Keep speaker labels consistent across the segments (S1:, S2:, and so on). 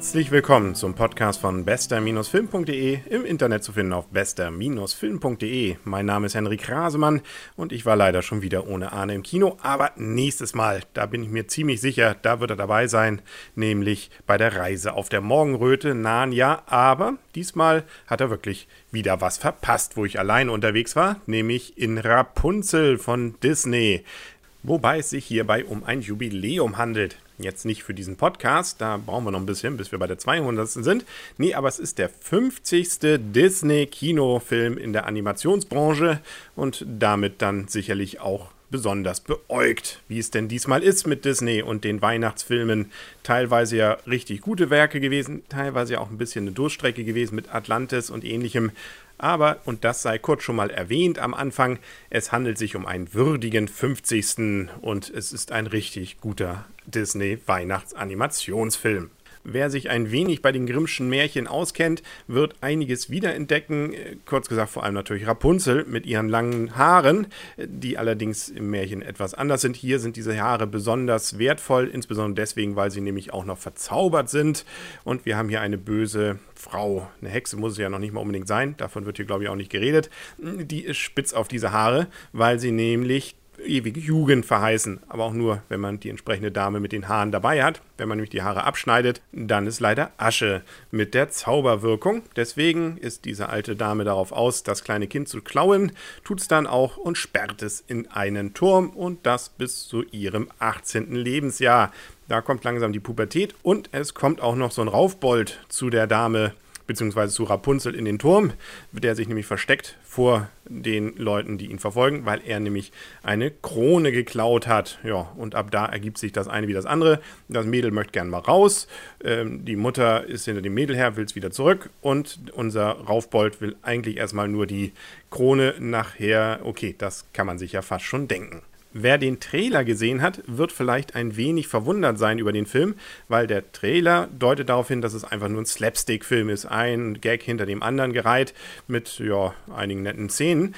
S1: Herzlich willkommen zum Podcast von bester-film.de, im Internet zu finden auf bester-film.de. Mein Name ist Henrik Rasemann und ich war leider schon wieder ohne Arne im Kino, aber nächstes Mal, da bin ich mir ziemlich sicher, da wird er dabei sein, nämlich bei der Reise auf der Morgenröte, Narnia, aber diesmal hat er wirklich wieder was verpasst, wo ich alleine unterwegs war, nämlich in Rapunzel von Disney. Wobei es sich hierbei um ein Jubiläum handelt. Jetzt nicht für diesen Podcast, da brauchen wir noch ein bisschen, bis wir bei der 200. sind. Nee, aber es ist der 50. Disney-Kinofilm in der Animationsbranche und damit dann sicherlich auch besonders beäugt, wie es denn diesmal ist mit Disney und den Weihnachtsfilmen. Teilweise ja richtig gute Werke gewesen, teilweise ja auch ein bisschen eine Durchstrecke gewesen mit Atlantis und ähnlichem. Aber, und das sei kurz schon mal erwähnt am Anfang, es handelt sich um einen würdigen 50. und es ist ein richtig guter Disney-Weihnachtsanimationsfilm. Wer sich ein wenig bei den Grimmschen Märchen auskennt, wird einiges wiederentdecken. Kurz gesagt, vor allem natürlich Rapunzel mit ihren langen Haaren, die allerdings im Märchen etwas anders sind. Hier sind diese Haare besonders wertvoll, insbesondere deswegen, weil sie nämlich auch noch verzaubert sind. Und wir haben hier eine böse Frau. Eine Hexe muss es ja noch nicht mal unbedingt sein. Davon wird hier, glaube ich, auch nicht geredet. Die ist spitz auf diese Haare, weil sie nämlich ewige Jugend verheißen. Aber auch nur, wenn man die entsprechende Dame mit den Haaren dabei hat. Wenn man nämlich die Haare abschneidet, dann ist leider Asche mit der Zauberwirkung. Deswegen ist diese alte Dame darauf aus, das kleine Kind zu klauen, tut es dann auch und sperrt es in einen Turm und das bis zu ihrem 18. Lebensjahr. Da kommt langsam die Pubertät und es kommt auch noch so ein Raufbold zu der Dame beziehungsweise zu Rapunzel in den Turm, der sich nämlich versteckt vor den Leuten, die ihn verfolgen, weil er nämlich eine Krone geklaut hat. Ja, und ab da ergibt sich das eine wie das andere. Das Mädel möchte gern mal raus. Ähm, die Mutter ist hinter dem Mädel her, will es wieder zurück. Und unser Raufbold will eigentlich erstmal nur die Krone nachher. Okay, das kann man sich ja fast schon denken. Wer den Trailer gesehen hat, wird vielleicht ein wenig verwundert sein über den Film, weil der Trailer deutet darauf hin, dass es einfach nur ein Slapstick-Film ist. Ein Gag hinter dem anderen gereiht mit ja, einigen netten Szenen.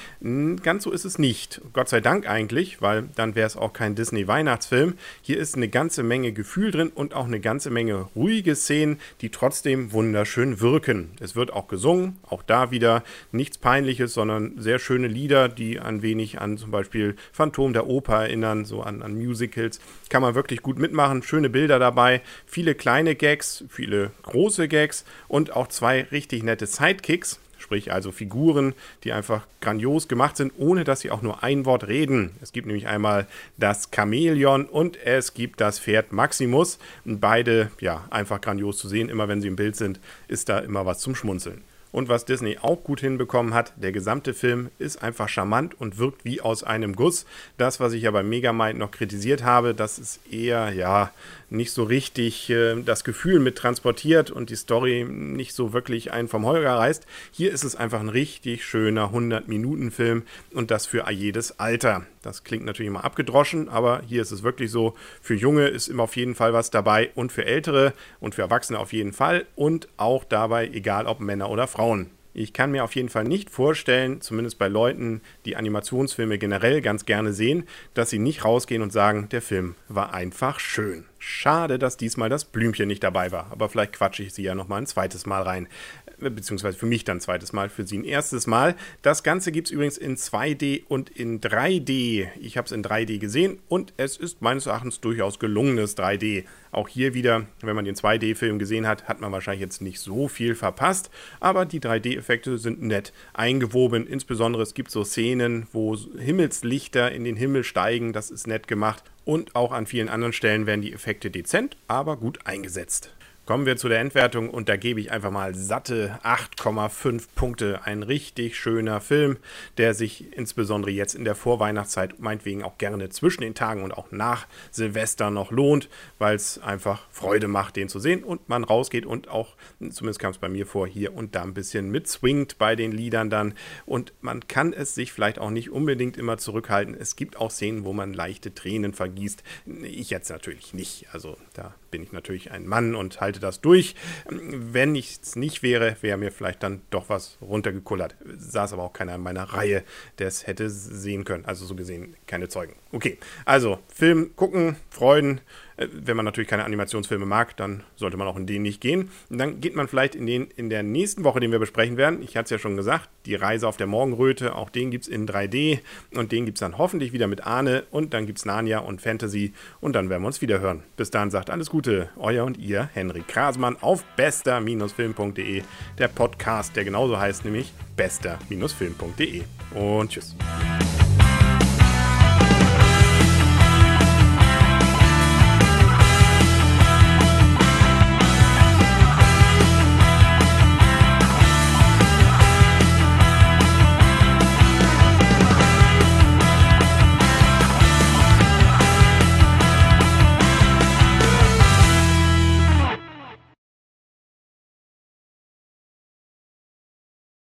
S1: Ganz so ist es nicht. Gott sei Dank eigentlich, weil dann wäre es auch kein Disney-Weihnachtsfilm. Hier ist eine ganze Menge Gefühl drin und auch eine ganze Menge ruhige Szenen, die trotzdem wunderschön wirken. Es wird auch gesungen, auch da wieder nichts Peinliches, sondern sehr schöne Lieder, die ein wenig an zum Beispiel Phantom der Oper Oper erinnern, so an, an Musicals. Kann man wirklich gut mitmachen, schöne Bilder dabei, viele kleine Gags, viele große Gags und auch zwei richtig nette Sidekicks. Sprich also Figuren, die einfach grandios gemacht sind, ohne dass sie auch nur ein Wort reden. Es gibt nämlich einmal das Chamäleon und es gibt das Pferd Maximus. Beide, ja, einfach grandios zu sehen. Immer wenn sie im Bild sind, ist da immer was zum Schmunzeln. Und was Disney auch gut hinbekommen hat, der gesamte Film ist einfach charmant und wirkt wie aus einem Guss. Das, was ich ja bei Megamind noch kritisiert habe, das ist eher, ja, nicht so richtig äh, das Gefühl mit transportiert und die Story nicht so wirklich einen vom Holger reißt. Hier ist es einfach ein richtig schöner 100-Minuten-Film und das für jedes Alter. Das klingt natürlich immer abgedroschen, aber hier ist es wirklich so, für Junge ist immer auf jeden Fall was dabei und für Ältere und für Erwachsene auf jeden Fall und auch dabei, egal ob Männer oder Frauen. Ich kann mir auf jeden Fall nicht vorstellen, zumindest bei Leuten, die Animationsfilme generell ganz gerne sehen, dass sie nicht rausgehen und sagen, der Film war einfach schön. Schade, dass diesmal das Blümchen nicht dabei war, aber vielleicht quatsche ich sie ja noch mal ein zweites Mal rein beziehungsweise für mich dann zweites Mal, für Sie ein erstes Mal. Das Ganze gibt es übrigens in 2D und in 3D. Ich habe es in 3D gesehen und es ist meines Erachtens durchaus gelungenes 3D. Auch hier wieder, wenn man den 2D-Film gesehen hat, hat man wahrscheinlich jetzt nicht so viel verpasst, aber die 3D-Effekte sind nett eingewoben. Insbesondere es gibt so Szenen, wo Himmelslichter in den Himmel steigen, das ist nett gemacht. Und auch an vielen anderen Stellen werden die Effekte dezent, aber gut eingesetzt. Kommen wir zu der Endwertung und da gebe ich einfach mal satte 8,5 Punkte. Ein richtig schöner Film, der sich insbesondere jetzt in der Vorweihnachtszeit meinetwegen auch gerne zwischen den Tagen und auch nach Silvester noch lohnt, weil es einfach Freude macht, den zu sehen und man rausgeht und auch, zumindest kam es bei mir vor, hier und da ein bisschen mitswingt bei den Liedern dann. Und man kann es sich vielleicht auch nicht unbedingt immer zurückhalten. Es gibt auch Szenen, wo man leichte Tränen vergießt. Ich jetzt natürlich nicht. Also da bin ich natürlich ein Mann und halte halte das durch. Wenn ich es nicht wäre, wäre mir vielleicht dann doch was runtergekullert. Saß aber auch keiner in meiner Reihe, der es hätte sehen können. Also so gesehen keine Zeugen. Okay, also Film gucken, freuen, wenn man natürlich keine Animationsfilme mag, dann sollte man auch in den nicht gehen. Und dann geht man vielleicht in den in der nächsten Woche, den wir besprechen werden. Ich hatte es ja schon gesagt, die Reise auf der Morgenröte, auch den gibt es in 3D und den gibt es dann hoffentlich wieder mit Arne und dann gibt es Narnia und Fantasy und dann werden wir uns wieder hören. Bis dahin sagt alles Gute, euer und ihr, Henrik Krasmann auf bester-film.de, der Podcast, der genauso heißt, nämlich bester-film.de. Und tschüss.